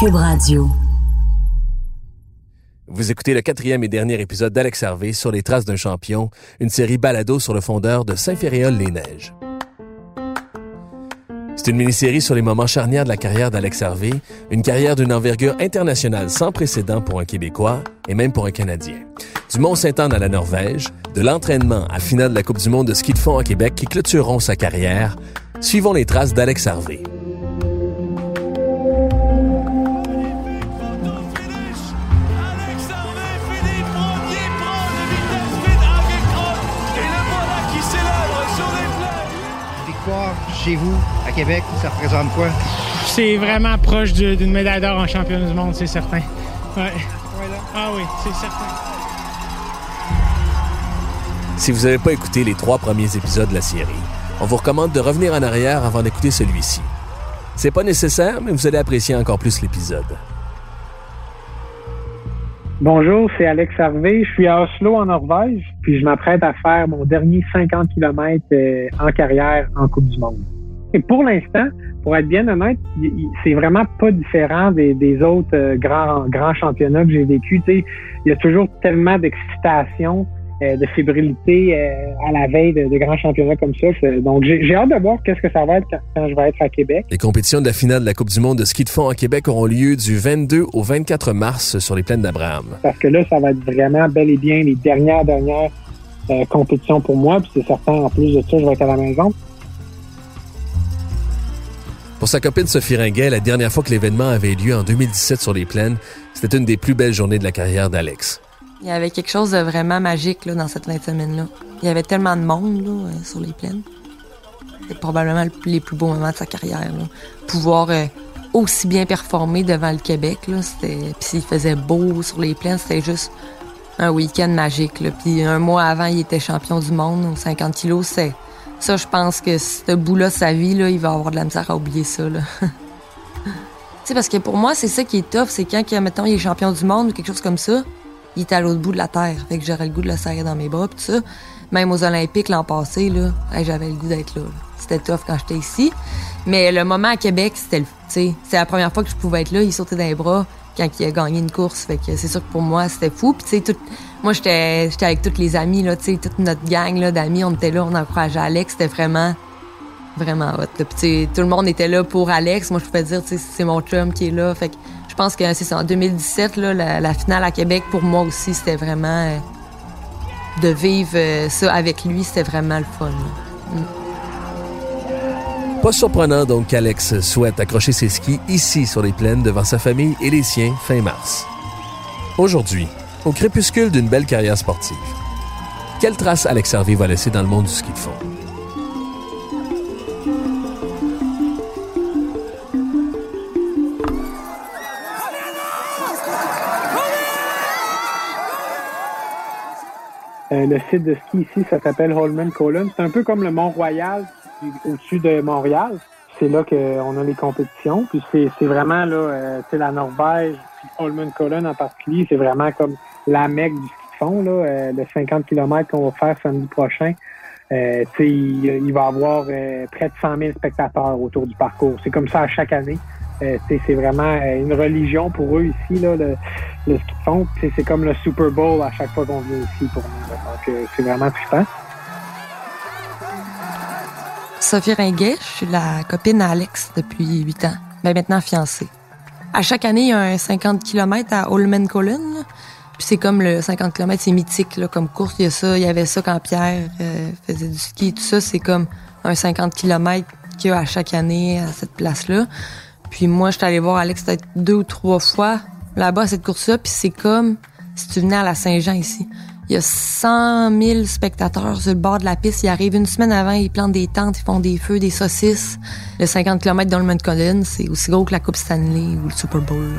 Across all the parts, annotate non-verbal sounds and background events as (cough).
Cube Radio. Vous écoutez le quatrième et dernier épisode d'Alex Hervé sur les traces d'un champion, une série balado sur le fondeur de Saint-Féréol-les-Neiges. C'est une mini-série sur les moments charnières de la carrière d'Alex Hervé, une carrière d'une envergure internationale sans précédent pour un Québécois et même pour un Canadien. Du Mont-Saint-Anne à la Norvège, de l'entraînement à finale de la Coupe du monde de ski de fond à Québec qui clôtureront sa carrière, suivons les traces d'Alex Hervé. Chez vous, à Québec, ça représente quoi? C'est vraiment proche d'une médaille d'or en championnat du monde, c'est certain. Ouais. Ah oui, c'est certain. Si vous n'avez pas écouté les trois premiers épisodes de la série, on vous recommande de revenir en arrière avant d'écouter celui-ci. C'est pas nécessaire, mais vous allez apprécier encore plus l'épisode. Bonjour, c'est Alex Harvey. Je suis à Oslo, en Norvège, puis je m'apprête à faire mon dernier 50 km en carrière en Coupe du Monde. Et pour l'instant, pour être bien honnête, c'est vraiment pas différent des, autres euh, grands, grands championnats que j'ai vécu. Il y a toujours tellement d'excitation, euh, de fébrilité euh, à la veille de, de grands championnats comme ça. Donc, j'ai j'ai hâte de voir qu'est-ce que ça va être quand, quand je vais être à Québec. Les compétitions de la finale de la Coupe du monde de ski de fond à Québec auront lieu du 22 au 24 mars sur les plaines d'Abraham. parce que là, ça va être vraiment bel et bien les dernières, dernières euh, compétitions pour moi. Puis c'est certain, en plus de ça, je vais être à la maison. Pour sa copine Sophie Ringuet, la dernière fois que l'événement avait lieu en 2017 sur les plaines, c'était une des plus belles journées de la carrière d'Alex. Il y avait quelque chose de vraiment magique dans cette fin de semaine-là. Il y avait tellement de monde euh, sur les plaines. C'était probablement le- les plus beaux moments de sa carrière. Pouvoir euh, aussi bien performer devant le Québec, c'était... puis il faisait beau sur les plaines, c'était juste un week-end magique. Puis un mois avant, il était champion du monde aux 50 kilos. C'est... Ça, je pense que ce bout-là sa vie, là, il va avoir de la misère à oublier ça. Là. (laughs) Parce que pour moi, c'est ça qui est tough, c'est quand, mettons, il est champion du monde ou quelque chose comme ça, il est à l'autre bout de la terre. Fait que j'aurais le goût de le serrer dans mes bras, pis ça. Même aux Olympiques l'an passé, là, j'avais le goût d'être là. C'était tough quand j'étais ici. Mais le moment à Québec, c'était le, c'est la première fois que je pouvais être là. Il sautait dans les bras quand il a gagné une course. Fait que c'est sûr que pour moi, c'était fou. Puis tu sais, tout- moi, j'étais, j'étais avec tous les amis, là, tu toute notre gang, d'amis. On était là, on encourageait Alex. C'était vraiment, vraiment hot. Puis, tout le monde était là pour Alex. Moi, je pouvais dire, tu c'est mon chum qui est là. Fait que pense que c'est. En 2017, là, la, finale à Québec, pour moi aussi, c'était vraiment euh, de vivre euh, ça avec lui. C'était vraiment le fun. là. Pas surprenant donc qu'Alex souhaite accrocher ses skis ici sur les plaines devant sa famille et les siens fin mars. Aujourd'hui, au crépuscule d'une belle carrière sportive, quelle trace Alex Harvey va laisser dans le monde du ski de fond? Euh, le site de ski ici, ça s'appelle Holman Column. C'est un peu comme le Mont-Royal au-dessus de Montréal. C'est là qu'on a les compétitions. Puis c'est vraiment là, euh, la Norvège, puis Holman Column en particulier, c'est vraiment comme la mecque du ski de fond. Là, euh, le 50 km qu'on va faire samedi prochain. Euh, il, il va y avoir près de 100 000 spectateurs autour du parcours. C'est comme ça à chaque année. Euh, c'est vraiment euh, une religion pour eux ici, là, le, le ski de fond. Tu sais, C'est comme le Super Bowl à chaque fois qu'on vient ici pour nous. Donc, euh, c'est vraiment trippant. Sophie Ringuet, je suis la copine à Alex depuis 8 ans, mais maintenant fiancée. À chaque année, il y a un 50 km à Holmenkollen. là. Puis c'est comme le 50 km, c'est mythique là, comme course. Il y a ça, il y avait ça quand Pierre faisait du ski. Tout ça, c'est comme un 50 km qu'il y a à chaque année à cette place-là. Puis moi, je suis allée voir Alex peut-être deux ou trois fois là-bas à cette course-là. Puis c'est comme si tu venais à la Saint-Jean ici. Il y a 100 000 spectateurs sur le bord de la piste. Ils arrivent une semaine avant, ils plantent des tentes, ils font des feux, des saucisses. Le 50 km d'Holman Collins, c'est aussi gros que la Coupe Stanley ou le Super Bowl.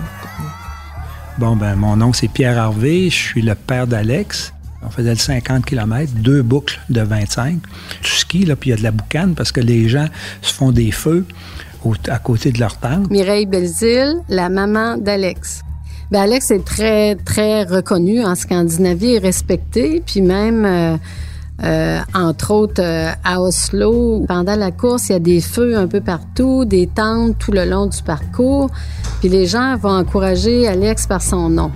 Bon, ben, mon nom, c'est Pierre Harvey. Je suis le père d'Alex. On faisait le 50 km, deux boucles de 25. Du ski, là, puis il y a de la boucane parce que les gens se font des feux à côté de leur tente. Mireille Belzile, la maman d'Alex. Ben Alex est très, très reconnu en Scandinavie et respecté, puis même, euh, euh, entre autres, euh, à Oslo, pendant la course, il y a des feux un peu partout, des tentes tout le long du parcours, puis les gens vont encourager Alex par son nom.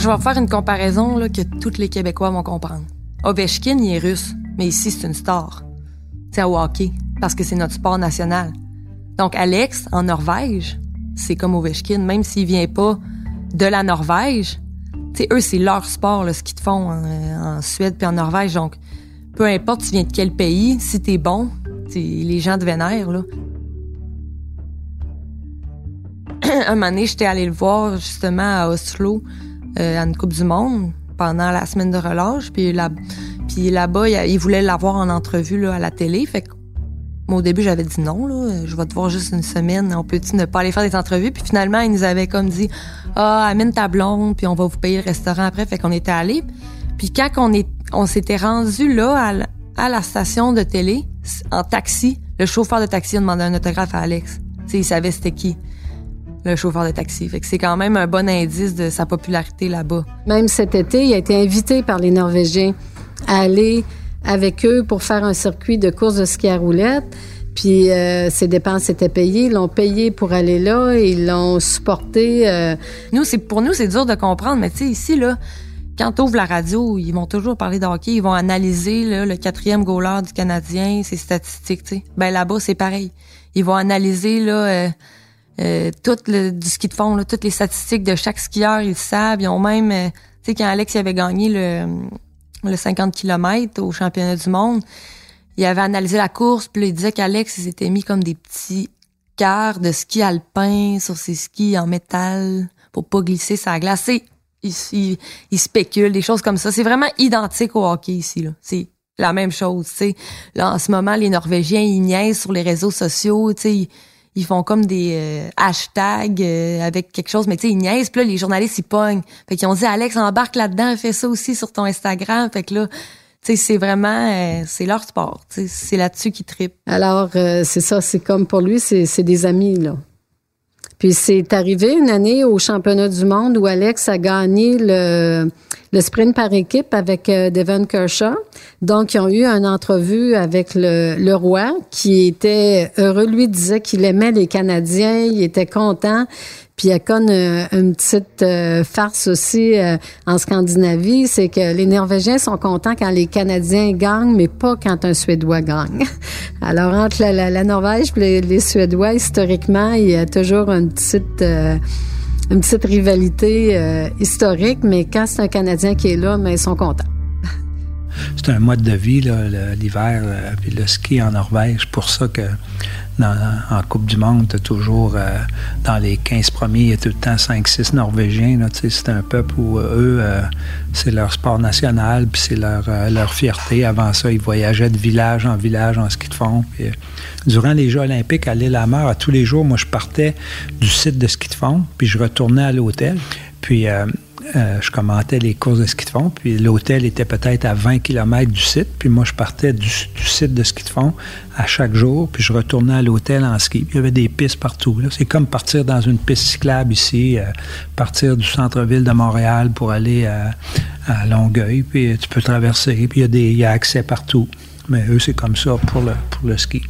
Je vais faire une comparaison là, que tous les Québécois vont comprendre. Ovechkin, il est russe, mais ici, c'est une star. C'est au hockey, parce que c'est notre sport national. Donc, Alex, en Norvège, c'est comme Ovechkin, même s'il vient pas de la Norvège. Tu sais, eux, c'est leur sport, ce qu'ils te font en, en Suède puis en Norvège. Donc, peu importe tu viens de quel pays, si t'es bon, t'sais, les gens te vénèrent, (clears throat) un j'étais allée le voir justement à Oslo euh, à une Coupe du Monde pendant la semaine de relâche. Puis là, puis là-bas, il, il voulait l'avoir en entrevue là, à la télé. Fait que moi, au début, j'avais dit non, là, je vais te voir juste une semaine. On peut-tu ne pas aller faire des entrevues? Puis finalement, il nous avait comme dit Ah, amène ta blonde, puis on va vous payer le restaurant après. Fait qu'on était allés. Puis quand on, est, on s'était rendu là à, la- station de télé, en taxi, le chauffeur de taxi a demandé un autographe à Alex. Il savait c'était qui le chauffeur de taxi. Fait que c'est quand même un bon indice de sa popularité là-bas. Même cet été, il a été invité par les Norvégiens à aller avec eux pour faire un circuit de course de ski à roulettes. Puis euh, ses dépenses étaient payées. Ils l'ont payé pour aller là et ils l'ont supporté. euh, Nous, c'est pour nous, c'est dur de comprendre, mais tu sais, ici, là, quand t'ouvres la radio, ils vont toujours parler de hockey, ils vont analyser là, le quatrième goaler du Canadien, ses statistiques, sais. Ben là-bas, c'est pareil. Ils vont analyser là, euh, euh, tout le, du ski de fond, là, toutes les statistiques de chaque skieur, ils le savent. Ils ont même, euh, tu sais, quand Alex avait gagné le, le 50 km au championnat du monde, il avait analysé la course, puis il disait qu'Alex, il s'était mis comme des petits quarts de ski alpin sur ses skis en métal pour pas glisser sa glace. C'est- Il, il, il des choses comme ça. C'est vraiment identique au hockey ici. là. C'est la même chose. sais. Là, en ce moment, les Norvégiens, ils niaisent sur les réseaux sociaux. sais, Ils, font comme des euh, hashtags euh, avec quelque chose, mais tu sais, ils niaisent. Puis là, les journalistes, ils pognent. Fait qu'ils ont dit, Alex, embarque là-dedans, fais ça aussi sur ton Instagram. Fait que là, tu sais, c'est vraiment, euh, c'est leur sport. C'est là-dessus qu'ils trippent. Alors, c'est ça, c'est comme pour lui, c'est des amis, là. Puis c'est arrivé une année au championnat du monde où Alex a gagné le, le sprint par équipe avec euh, Devon Kershaw. Donc, ils ont eu une entrevue avec le, le roi qui était heureux. Lui disait qu'il aimait les Canadiens, il était content. Puis il y a comme euh, une petite euh, farce aussi euh, en Scandinavie, c'est que les Norvégiens sont contents quand les Canadiens gagnent, mais pas quand un Suédois gagne. (laughs) Alors entre la, la- la Norvège et les, Suédois, historiquement, il y a toujours une petite euh, une petite rivalité euh, historique, mais quand c'est un Canadien qui est là, mais ils sont contents. C'est un mode de vie, l'hiver, euh, puis le ski en Norvège. C'est pour ça que en Coupe du Monde, tu toujours, euh, dans les 15 premiers, il y a tout le temps 5-6 Norvégiens. C'est un peuple où euh, eux, c'est leur sport national, puis c'est leur, fierté. Avant ça, ils voyageaient de village en village en ski de fond. Durant les Jeux olympiques à l'île à Mer, tous les jours, moi, je partais du site de ski de fond, puis je retournais à l'hôtel. Puis euh, euh, je commentais les courses de ski de fond, puis l'hôtel était peut-être à 20 km du site, puis moi je partais du, site de ski de fond à chaque jour, puis je retournais à l'hôtel en ski. Puis il y avait des pistes partout. C'est comme partir dans une piste cyclable ici, euh, partir du centre-ville de Montréal pour aller à, à Longueuil, puis tu peux traverser, puis il y, a des- il y a accès partout. Mais eux, c'est comme ça pour le, pour le ski.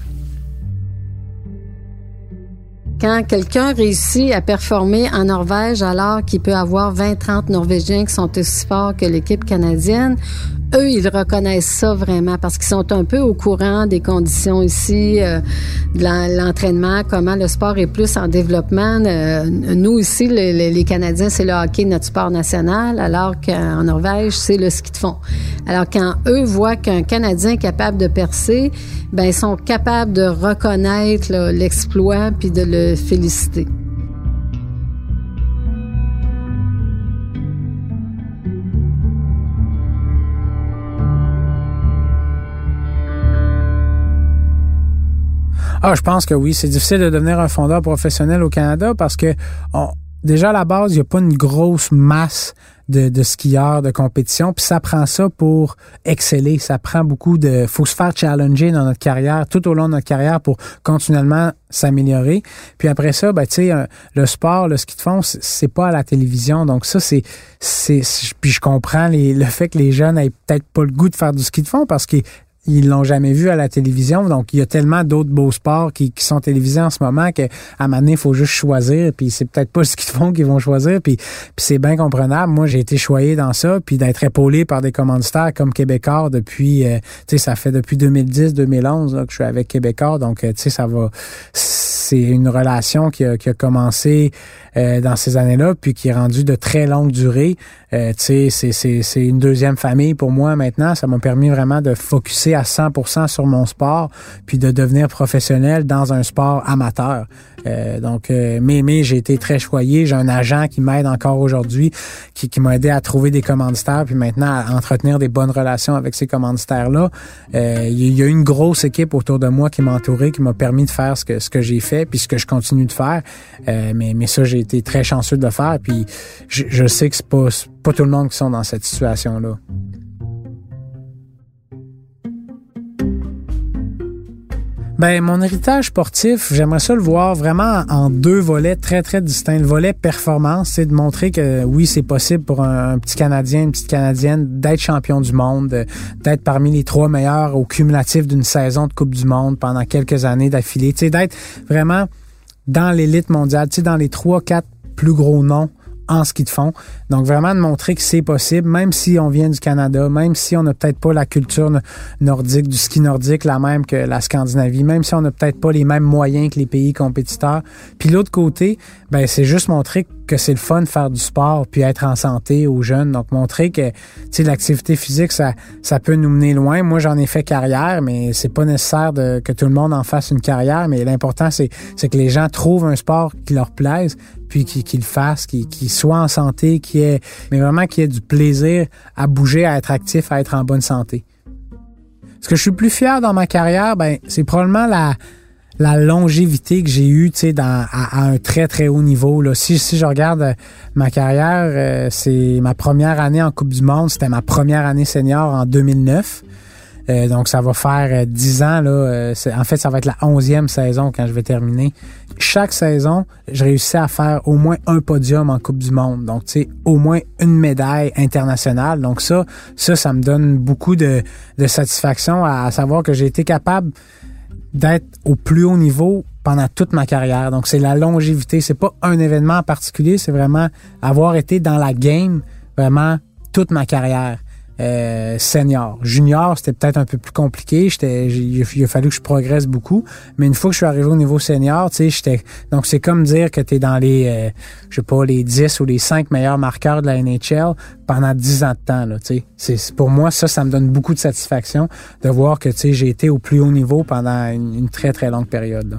Quand quelqu'un réussit à performer en Norvège alors qu'il peut avoir 20-30 Norvégiens qui sont aussi forts que l'équipe canadienne, eux, ils reconnaissent ça vraiment parce qu'ils sont un peu au courant des conditions ici, euh, de l'entraînement, comment le sport est plus en développement. Euh, nous ici, les Canadiens, c'est le hockey, notre sport national, alors qu'en Norvège, c'est le ski de fond. Alors quand eux voient qu'un Canadien est capable de percer, ben ils sont capables de reconnaître l'exploit puis de le féliciter. Ah, je pense que oui. C'est difficile de devenir un fondeur professionnel au Canada parce que déjà à la base, il n'y a pas une grosse masse de, de skieurs de compétition. Puis ça prend ça pour exceller. Ça prend beaucoup de. faut se faire challenger dans notre carrière, tout au long de notre carrière pour continuellement s'améliorer. Puis après ça, ben, tu sais, le sport, le ski de fond, c'est pas à la télévision. Donc ça, c'est. c'est puis je comprends les, le fait que les jeunes aient peut-être pas le goût de faire du ski de fond parce que ils l'ont jamais vu à la télévision. Donc, il y a tellement d'autres beaux sports qui, qui, sont télévisés en ce moment qu'à un moment donné, il faut juste choisir. Puis c'est peut-être pas (laughs) ce qu'ils font qu'ils vont choisir. Puis, puis c'est bien comprenable. Moi, j'ai été choyé dans ça. Puis d'être épaulé par des commanditaires comme Québécois depuis, euh, tu sais, ça fait depuis 2010-2011 que je suis avec Québécois. Donc, euh, tu sais, ça va... C'est une relation qui a, qui a commencé euh, dans ces années-là, puis qui est rendue de très longue durée. Euh, tu sais, c'est une deuxième famille pour moi maintenant. Ça m'a permis vraiment de focuser 100% sur mon sport, puis de devenir professionnel dans un sport amateur. Euh, donc, euh, mais, j'ai été très choyé. J'ai un agent qui m'aide encore aujourd'hui, qui, qui m'a aidé à trouver des commanditaires, puis maintenant à entretenir des bonnes relations avec ces commanditaires-là. Euh, il y a une grosse équipe autour de moi qui m'a entouré, qui m'a permis de faire ce que ce que j'ai fait, puis ce que je continue de faire. Mais, mais ça, j'ai été très chanceux de le faire. Puis je, je sais que c'est pas, pas tout le monde qui sont dans cette situation-là. Ben, mon héritage sportif, j'aimerais ça le voir vraiment en deux volets très, très distincts. Le volet performance, c'est de montrer que oui, c'est possible pour un, petit Canadien, une petite Canadienne d'être champion du monde, d'être parmi les trois meilleurs au cumulatif d'une saison de Coupe du Monde pendant quelques années d'affilée. Tu sais, d'être vraiment dans l'élite mondiale, tu sais, dans les trois, quatre plus gros noms en ski de fond. Donc vraiment de montrer que c'est possible, même si on vient du Canada, même si on n'a peut-être pas la culture nordique, du ski nordique, la même que la Scandinavie, même si on n'a peut-être pas les mêmes moyens que les pays compétiteurs. Puis l'autre côté, ben c'est juste montrer que c'est le fun de faire du sport puis être en santé aux jeunes. Donc montrer que l'activité physique ça ça peut nous mener loin. Moi j'en ai fait carrière, mais c'est pas nécessaire de, que tout le monde en fasse une carrière. Mais l'important c'est que les gens trouvent un sport qui leur plaise puis qu'ils le fassent, qu'ils soient en santé, mais vraiment qu'il ait du plaisir à bouger, à être actif, à être en bonne santé. Ce que je suis plus fier dans ma carrière, ben c'est probablement la longévité que j'ai eue, tu sais, à, à, un très très haut niveau. Là. Si, si je regarde euh, ma carrière, euh, c'est ma première année en Coupe du Monde, c'était ma première année senior en 2009. Euh, donc, ça va faire dix ans. Là, en fait, ça va être la onzième saison quand je vais terminer. Chaque saison, je réussis à faire au moins un podium en Coupe du Monde. Donc, tu sais, au moins une médaille internationale. Donc, ça, ça, ça me donne beaucoup de, de satisfaction à savoir que j'ai été capable d'être au plus haut niveau pendant toute ma carrière. Donc c'est la longévité, c'est pas un événement en particulier, c'est vraiment avoir été dans la game vraiment toute ma carrière. Euh, senior. Junior, c'était peut-être un peu plus compliqué. Il, a fallu que je progresse beaucoup. Mais une fois que je suis arrivé au niveau senior, tu sais, j'étais. Donc c'est comme dire que tu es dans les, euh, je sais pas, les 10 ou les 5 meilleurs marqueurs de la NHL pendant 10 ans de temps. Là, tu sais. Pour moi, ça, ça me donne beaucoup de satisfaction de voir que tu sais, j'ai été au plus haut niveau pendant une, une très très longue période. Là.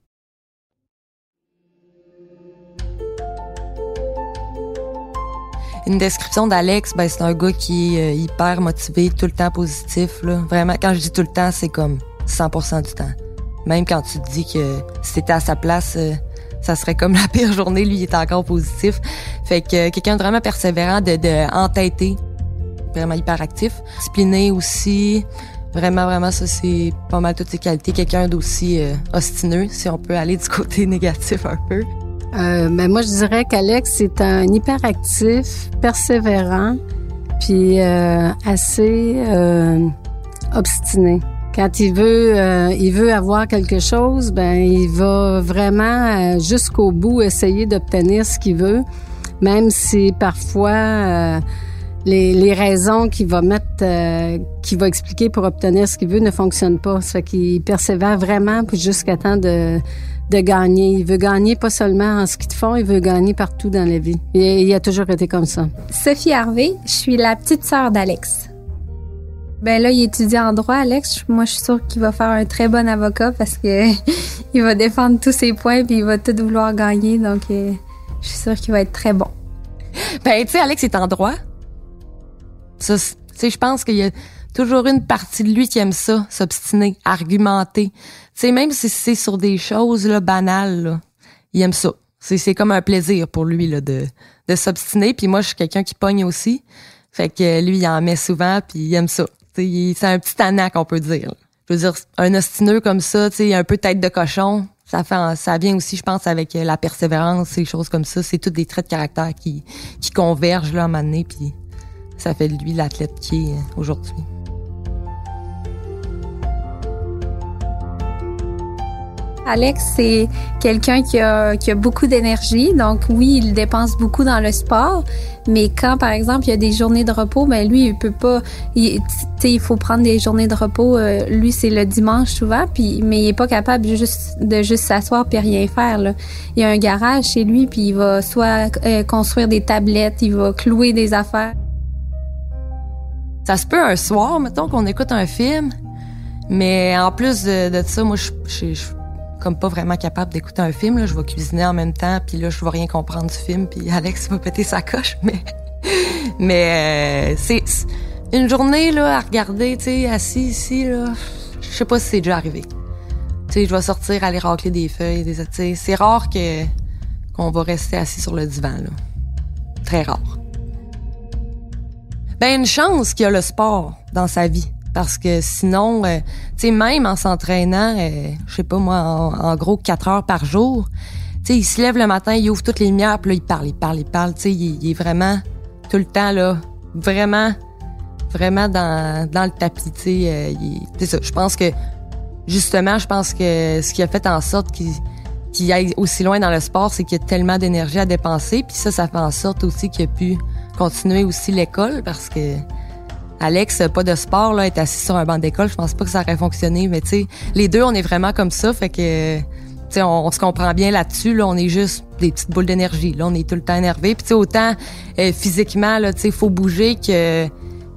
Une description d'Alex, ben, c'est un gars qui est euh, hyper motivé, tout le temps positif. Là. Vraiment, quand je dis tout le temps, c'est comme 100% du temps. Même quand tu te dis que si t'étais à sa place, euh, ça serait comme (laughs) la pire journée, lui il est encore positif. Fait que quelqu'un de vraiment persévérant, de, de entêté, vraiment hyperactif. Discipliné aussi. Vraiment, vraiment, ça, c'est pas mal toutes ses qualités. Quelqu'un d'aussi euh, ostineux, si on peut aller du (laughs) côté négatif un peu. Euh, ben moi, je dirais qu'Alex est un hyperactif, persévérant, puis euh, assez euh, obstiné. Quand il veut, euh, il veut avoir quelque chose, ben il va vraiment euh, jusqu'au bout essayer d'obtenir ce qu'il veut, même si parfois euh, les, les raisons qu'il va mettre, qu'il va expliquer pour obtenir ce qu'il veut ne fonctionnent pas. Ça fait qu'il persévère vraiment jusqu'à temps de, de gagner. Il veut gagner pas seulement en ski de fond, il veut gagner partout dans la vie. Et il a toujours été comme ça. Sophie Harvey, je suis la petite sœur d'Alex. Ben là, il étudie en droit, Alex. Moi, je suis sûre qu'il va faire un très bon avocat parce que (laughs) il va défendre tous ses points puis il va tout vouloir gagner. Donc, euh, je suis sûre qu'il va être très bon. Ben, tu sais, Alex est en droit. Ça, tu sais, je pense qu'il y a toujours une partie de lui qui aime ça, s'obstiner, argumenter. Tu sais, même si c'est sur des choses là, banales, là, il aime ça. C'est, comme un plaisir pour lui là, de, de s'obstiner. Puis moi, je suis quelqu'un qui pogne aussi. Fait que lui, il en met souvent, puis il aime ça. C'est un petit anac, on peut dire. Je veux dire, un ostineux comme ça, un peu tête de cochon, ça fait, ça vient aussi, je pense, avec la persévérance, ces choses comme ça. C'est tous des traits de caractère qui, qui convergent là, à un moment donné, puis ça fait de lui l'athlète qui est aujourd'hui. Alex, c'est quelqu'un qui a, qui a beaucoup d'énergie. Donc, oui, il dépense beaucoup dans le sport. Mais quand, par exemple, il y a des journées de repos, ben lui, il peut pas. il- il faut prendre des journées de repos. euh, lui, c'est le dimanche souvent. Puis, mais il est pas capable juste de juste s'asseoir puis rien faire. Là. Il y a un garage chez lui, puis il va soit euh, construire des tablettes, il va clouer des affaires. Ça se peut un soir, mettons, qu'on écoute un film, mais en plus de, de ça, moi, je je- je comme pas vraiment capable d'écouter un film. Là. Je vais cuisiner en même temps, puis là, je vais rien comprendre du film, puis (laughs) Alex va péter sa coche, mais... (laughs) mais euh, c'est une journée, là, à regarder, tu sais, assis ici, là, je sais pas si c'est déjà arrivé. Tu sais, je vais sortir, aller racler des feuilles, des... c'est rare que qu'on va rester assis sur le divan, là. Très rare. Ben une chance qu'il y a le sport dans sa vie parce que sinon euh, tu sais même en s'entraînant euh, je sais pas moi en, gros quatre heures par jour tu sais il se lève le matin il ouvre toutes les lumières puis là il parle il parle il parle tu sais il, est vraiment tout le temps là vraiment vraiment dans dans le tapis tu sais euh, ça je pense que justement je pense que ce qui a fait en sorte qu'il qu'il aille aussi loin dans le sport, c'est qu'il y a tellement d'énergie à dépenser. Puis ça, ça fait en sorte aussi qu'il a pu continuer aussi l'école parce que Alex, pas de sport, là, est assis sur un banc d'école. Je pense pas que ça aurait fonctionné. Mais tu sais, les deux, on est vraiment comme ça. Fait que, tu sais, on, se comprend bien là-dessus. Là, on est juste des petites boules d'énergie. Là, on est tout le temps énervé. Puis tu sais, autant euh, physiquement, là, tu sais, faut bouger que,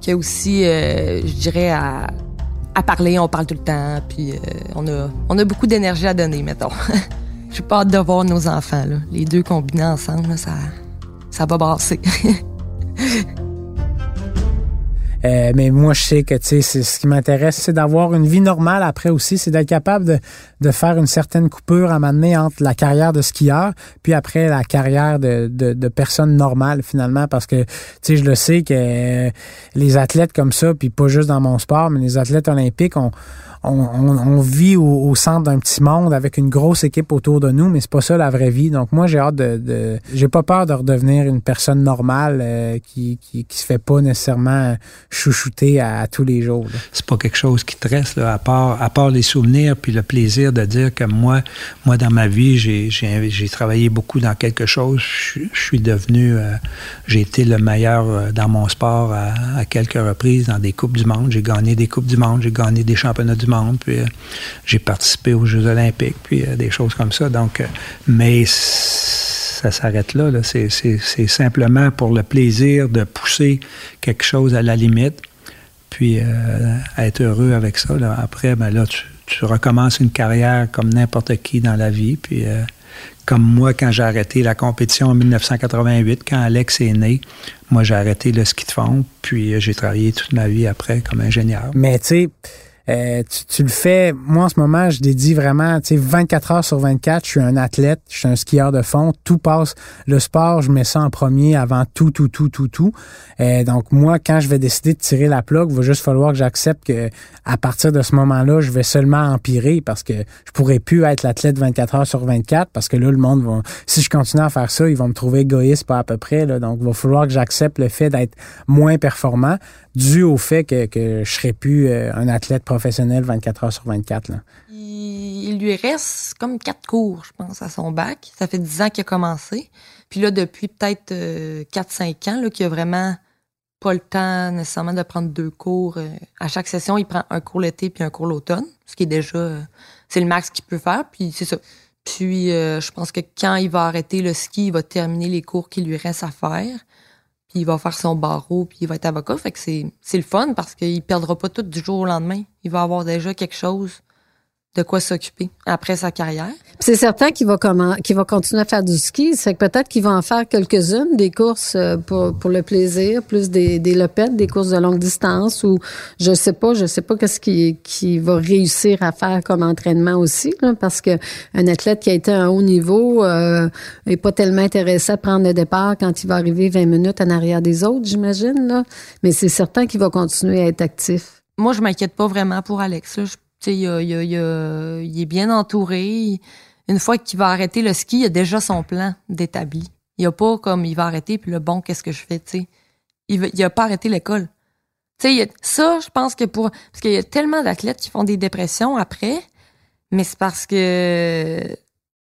que aussi, euh, je dirais, à, parler, on parle tout le temps. Puis euh, on a, on a beaucoup d'énergie à donner, mettons. (laughs) J'ai pas hâte de voir nos enfants. Les deux combinés ensemble, ça, ça va brasser. (laughs) Euh, mais moi, je sais que tu ce qui m'intéresse, c'est d'avoir une vie normale après aussi, c'est d'être capable de, de faire une certaine coupure à m'amener entre la carrière de skieur, puis après la carrière de, de, de personne normale finalement, parce que tu je le sais que euh, les athlètes comme ça, puis pas juste dans mon sport, mais les athlètes olympiques, on, on, vit au, centre d'un petit monde avec une grosse équipe autour de nous, mais c'est pas ça la vraie vie. Donc moi, j'ai hâte de, de j'ai pas peur de redevenir une personne normale euh, qui, qui qui se fait pas nécessairement chouchouter à, tous les jours. c'est pas quelque chose qui te reste, à, part, à part les souvenirs puis le plaisir de dire que moi, moi dans ma vie, j'ai, j'ai, travaillé beaucoup dans quelque chose. Je, suis- je suis devenu, euh, j'ai été le meilleur euh, dans mon sport à, à quelques reprises dans des Coupes du Monde. J'ai gagné des Coupes du Monde, j'ai gagné des championnats du monde, puis euh, j'ai participé aux Jeux olympiques, puis euh, des choses comme ça. Donc, euh, mais ça s'arrête là. C'est, simplement pour le plaisir de pousser quelque chose à la limite puis être heureux avec ça. Après, ben là, tu, tu recommences une carrière comme n'importe qui dans la vie. Puis comme moi, quand j'ai arrêté la compétition en 1988, quand Alex est né, moi, j'ai arrêté le ski de fond. Puis j'ai travaillé toute ma vie après comme ingénieur. Mais tu sais, euh, tu, tu, le fais. Moi, en ce moment, je dédie vraiment, tu sais, 24 heures sur 24. Je suis un athlète, je suis un skieur de fond. Tout passe. Le sport, je mets ça en premier avant tout, tout, tout, tout, tout. Euh, donc, moi, quand je vais décider de tirer la plug, il va juste falloir que j'accepte que à partir de ce moment-là, je vais seulement empirer parce que je pourrais plus être l'athlète 24 heures sur 24 parce que là, le monde va, si je continue à faire ça, ils vont me trouver égoïste pas à peu près, là. Donc, il va falloir que j'accepte le fait d'être moins performant dû au fait que, que je serais plus euh, un athlète professionnel 24 heures sur 24. Là. Il, lui reste comme quatre cours, je pense, à son bac. Ça fait dix ans qu'il a commencé. Puis là, depuis peut-être euh, 4-5 ans, qu'il a vraiment pas le temps nécessairement de prendre deux cours. Euh, à chaque session, il prend un cours l'été puis un cours l'automne, ce qui est déjà... Euh, c'est le max qu'il peut faire, puis c'est ça. Puis je pense que quand il va arrêter le ski, il va terminer les cours qui lui restent à faire il va faire son barreau, puis il va être avocat. Fait que c'est, c'est le fun parce qu'il perdra pas tout du jour au lendemain. Il va avoir déjà quelque chose de quoi s'occuper après sa carrière. C'est certain qu'il va comment, qu'il va continuer à faire du ski. C'est que peut-être qu'il va en faire quelques-unes, des courses euh, pour, pour le plaisir, plus des, des lopettes, des courses de longue distance ou je sais pas, je sais pas qu'est-ce qu'il qui va réussir à faire comme entraînement aussi, parce que un athlète qui a été à un haut niveau euh, est pas tellement intéressé à prendre le départ quand il va arriver 20 minutes en arrière des autres, j'imagine, là. Mais c'est certain qu'il va continuer à être actif. Moi, je m'inquiète pas vraiment pour Alex. Là. Je il, est bien entouré. Une fois qu'il va arrêter le ski, il a déjà son plan d'établi. Il n'y a pas comme il va arrêter, puis le bon, qu'est-ce que je fais, tu Il n'a pas arrêté l'école. Tu sais, ça, je pense que pour. Parce qu'il y a tellement d'athlètes qui font des dépressions après, mais c'est parce que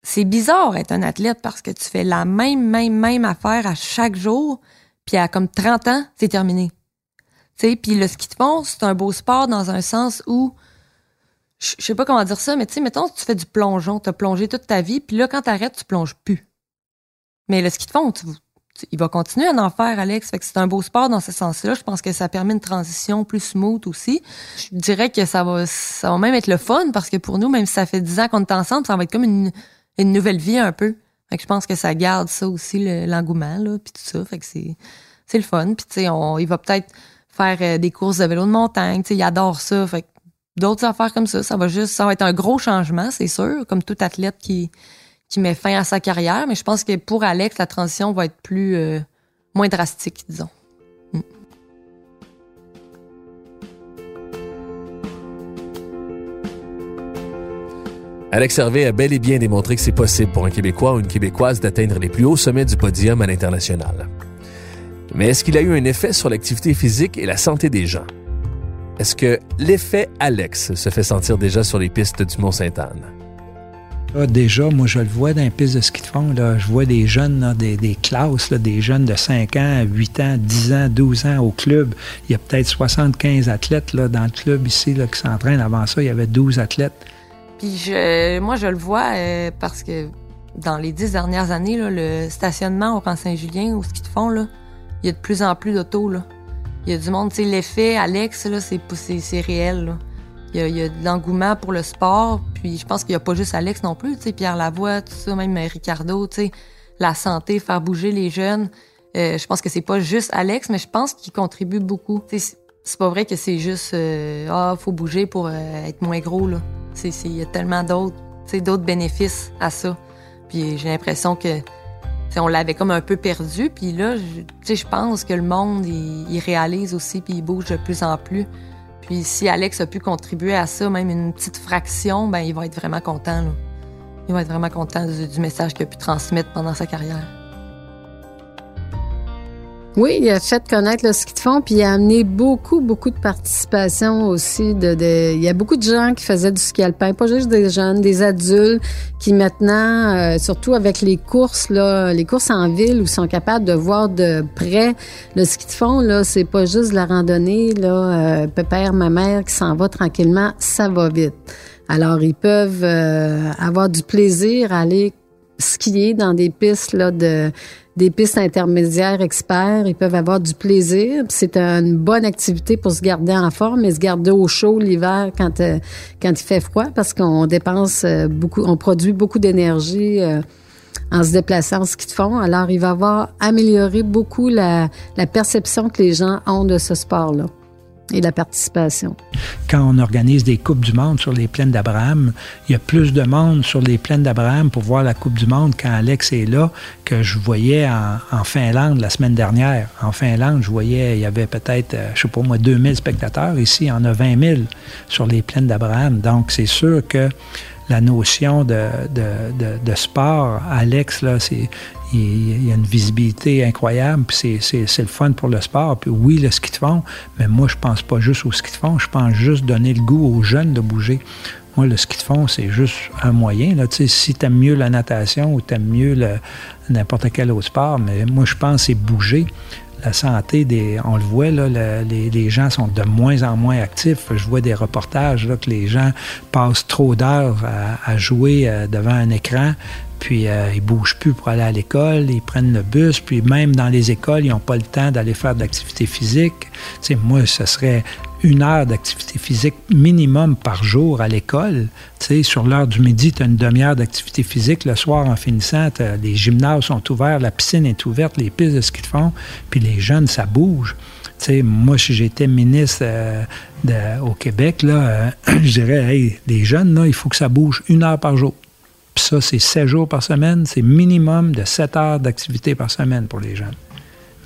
c'est bizarre être un athlète parce que tu fais la même, même, même affaire à chaque jour, puis à comme 30 ans, c'est terminé. Tu sais, puis le ski de fond, c'est un beau sport dans un sens où je sais pas comment dire ça, mais tu sais, mettons, tu fais du plongeon, tu as plongé toute ta vie, puis là, quand tu arrêtes, tu plonges plus. Mais le ski de fond, il va continuer à en faire, Alex. Fait que c'est un beau sport dans ce sens-là. Je pense que ça permet une transition plus smooth aussi. Je dirais que ça va, ça va même être le fun parce que pour nous, même si ça fait dix ans qu'on est ensemble, ça va être comme une, une nouvelle vie un peu. Fait que je pense que ça garde ça aussi, l'engouement, là, puis tout ça. Fait que c'est, c'est le fun. Puis tu sais, il va peut-être faire euh, des courses de vélo de montagne. Tu sais, il adore ça. D'autres affaires comme ça. Ça va juste, ça va être un gros changement, c'est sûr, comme tout athlète qui, qui met fin à sa carrière. Mais je pense que pour Alex, la transition va être plus, euh, moins drastique, disons. Mm. Alex Hervé a bel et bien démontré que c'est possible pour un Québécois ou une Québécoise d'atteindre les plus hauts sommets du podium à l'international. Mais est-ce qu'il a eu un effet sur l'activité physique et la santé des gens? Est-ce que l'effet Alex se fait sentir déjà sur les pistes du Mont-Sainte-Anne? Ah, déjà, moi, je le vois dans les pistes de ski de fond. Là. Je vois des jeunes, des, des, classes, des jeunes de 5 ans, 8 ans, 10 ans, 12 ans au club. Il y a peut-être 75 athlètes là, dans le club ici là, qui s'entraînent. Avant ça, il y avait 12 athlètes. Puis je, moi, je le vois euh, parce que dans les 10 dernières années, là, le stationnement au Camp Saint-Julien, au ski de fond, là, il y a de plus en plus d'autos. Il y a du monde, tu sais, l'effet Alex, là, c'est, c'est, réel. Il y, a, de l'engouement pour le sport, puis je pense qu'il n'y a pas juste Alex non plus, tu sais, Pierre Lavoie, tout ça, même Ricardo, tu sais, la santé, faire bouger les jeunes. Euh, je pense que c'est pas juste Alex, mais je pense qu'il contribue beaucoup. c'est pas vrai que c'est juste euh, ah faut bouger pour euh, être moins gros là. Il y a tellement d'autres, d'autres bénéfices à ça. Puis j'ai l'impression que on l'avait comme un peu perdu. Puis là, je, je pense que le monde, il, réalise aussi, puis il bouge de plus en plus. Puis si Alex a pu contribuer à ça, même une petite fraction, ben il va être vraiment content. Il va être vraiment content du message qu'il a pu transmettre pendant sa carrière. Oui, il a fait connaître le ski de fond, puis il a amené beaucoup, beaucoup de participation aussi. De, de, il y a beaucoup de gens qui faisaient du ski alpin, pas juste des jeunes, des adultes qui maintenant, euh, surtout avec les courses, là, les courses en ville, où sont capables de voir de près le ski de fond. Là, c'est pas juste la randonnée, là, euh, pépère, ma mère qui s'en va tranquillement, ça va vite. Alors, ils peuvent euh, avoir du plaisir à aller skier dans des pistes là, de des pistes intermédiaires experts. Ils peuvent avoir du plaisir. C'est une bonne activité pour se garder en forme et se garder au chaud l'hiver quand, euh, quand il fait froid parce qu'on dépense euh, beaucoup, on produit beaucoup d'énergie euh, en se déplaçant en ski de fond. Alors, il va avoir amélioré beaucoup la, la perception que les gens ont de ce sport-là. Et la participation. Quand on organise des Coupes du Monde sur les plaines d'Abraham, il y a plus de monde sur les plaines d'Abraham pour voir la Coupe du Monde quand Alex est là que je voyais en, Finlande la semaine dernière. En Finlande, je voyais, il y avait peut-être, euh, je sais pas moi, 2000 spectateurs. Ici, il y en a 20 000 sur les plaines d'Abraham. Donc, c'est sûr que la notion de, de, de, de sport, Alex, là, c'est, il, y a une visibilité incroyable, puis c'est le fun pour le sport. Puis oui, le ski de fond, mais moi, je pense pas juste au ski de fond, je pense juste donner le goût aux jeunes de bouger. Moi, le ski de fond, c'est juste un moyen. Là. Si tu aimes mieux la natation ou tu aimes mieux n'importe quel autre sport, mais moi, je pense c'est bouger. La santé, des, on le voit, les, gens sont de moins en moins actifs. Je vois des reportages là, que les gens passent trop d'heures à, à, jouer euh, devant un écran puis euh, ils bougent plus pour aller à l'école, ils prennent le bus, puis même dans les écoles, ils n'ont pas le temps d'aller faire de l'activité physique. Tu sais, moi, ce serait une heure d'activité physique minimum par jour à l'école. Sur l'heure du midi, tu as une demi-heure d'activité physique. Le soir, en finissant, les gymnases sont ouverts, la piscine est ouverte, les pistes de ski de fond, puis les jeunes, ça bouge. Moi, si j'étais ministre euh, au Québec, là, euh, (clears throat) je dirais, hey, les jeunes, là, il faut que ça bouge une heure par jour. Puis ça, c'est 7 jours par semaine. C'est minimum de 7 heures d'activité par semaine pour les jeunes.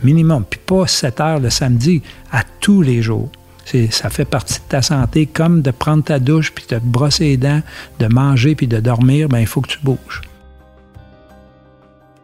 Minimum. Puis pas 7 heures le samedi, à tous les jours. Ça fait partie de ta santé, comme de prendre ta douche, puis de te brosser les dents, de manger, puis de dormir, bien, il faut que tu bouges.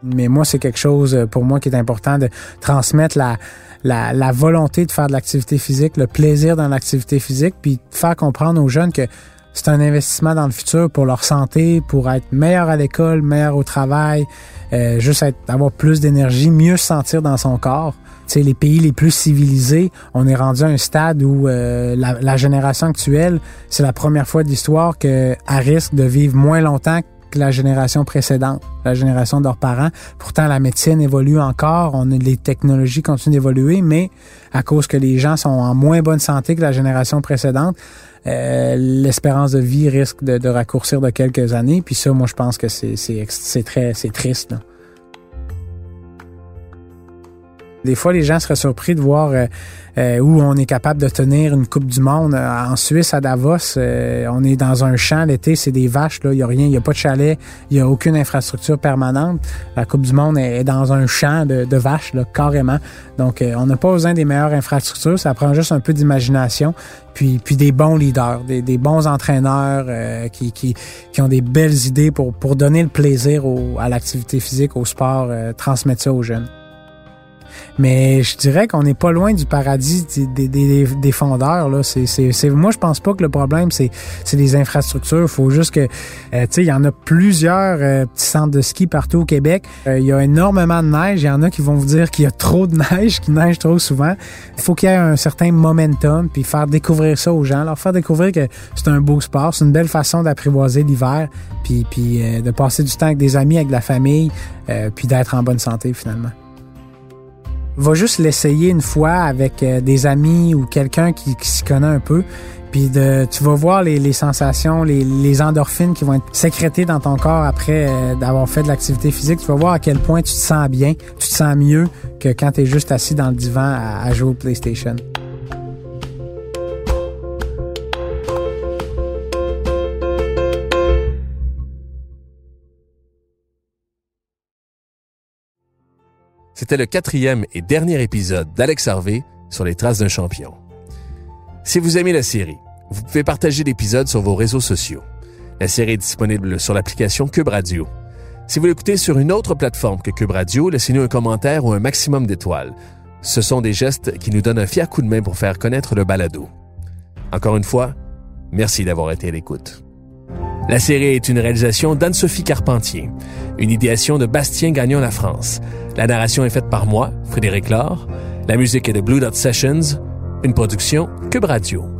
Mais moi, c'est quelque chose euh, pour moi qui est important de transmettre la, volonté de faire de l'activité physique, le plaisir dans l'activité physique, puis de faire comprendre aux jeunes que c'est un investissement dans le futur pour leur santé, pour être meilleur à l'école, meilleur au travail, euh, juste avoir plus d'énergie, mieux se sentir dans son corps. Sais, les pays les plus civilisés, on est rendu à un stade où euh, la, la, génération actuelle, c'est la première fois de l'histoire qu'elle risque de vivre moins longtemps que la génération précédente, la génération de leurs parents. Pourtant, la médecine évolue encore, on, les technologies continuent d'évoluer, mais à cause que les gens sont en moins bonne santé que la génération précédente, euh, l'espérance de vie risque de, de, raccourcir de quelques années. Puis ça, moi, je pense que c'est très c'est triste. Là. Des fois, les gens seraient surpris de voir euh, euh, où on est capable de tenir une Coupe du Monde. Euh, en Suisse, à Davos, on est dans un champ l'été, c'est des vaches. Il n'y a rien, il n'y a pas de chalet, il n'y a aucune infrastructure permanente. La Coupe du Monde est, dans un champ de, vaches, là, carrément. Donc, on n'a pas besoin des meilleures infrastructures, ça prend juste un peu d'imagination, puis, des bons leaders, des, bons entraîneurs qui, ont des belles idées pour, donner le plaisir à l'activité physique, au sport, transmettre ça aux jeunes. Mais je dirais qu'on n'est pas loin du paradis des, des, des fondeurs. Là. C'est, c'est, moi, je pense pas que le problème, c'est, c'est les infrastructures. Il faut juste que, euh, tu sais, il y en a plusieurs euh, petits centres de ski partout au Québec. Euh, il y a énormément de neige. Il y en a qui vont vous dire qu'il y a trop de (laughs) neige, qu'il neige trop souvent. Il faut qu'il y ait un certain momentum, puis faire découvrir ça aux gens, leur faire découvrir que c'est un beau sport, c'est une belle façon d'apprivoiser l'hiver, puis, puis de passer du temps avec des amis, avec la famille, puis d'être en bonne santé finalement va juste l'essayer une fois avec euh, des amis ou quelqu'un qui, s'y connaît un peu. Puis de, tu vas voir les, sensations, les, les, endorphines qui vont être sécrétées dans ton corps après euh, d'avoir fait de l'activité physique. Tu vas voir à quel point tu te sens bien, tu te sens mieux que quand tu es juste assis dans le divan à, à jouer au PlayStation. C'était le quatrième et dernier épisode d'Alex Harvey sur les traces d'un champion. Si vous aimez la série, vous pouvez partager l'épisode sur vos réseaux sociaux. La série est disponible sur l'application Cube Radio. Si vous l'écoutez sur une autre plateforme que Cube Radio, laissez-nous un commentaire ou un maximum d'étoiles. Ce sont des gestes qui nous donnent un fier coup de main pour faire connaître le balado. Encore une fois, merci d'avoir été à l'écoute. La série est une réalisation d'Anne-Sophie Carpentier, une idéation de Bastien Gagnon La France. La narration est faite par moi, Frédéric Laure. La musique est de Blue Dot Sessions, une production Cube Radio.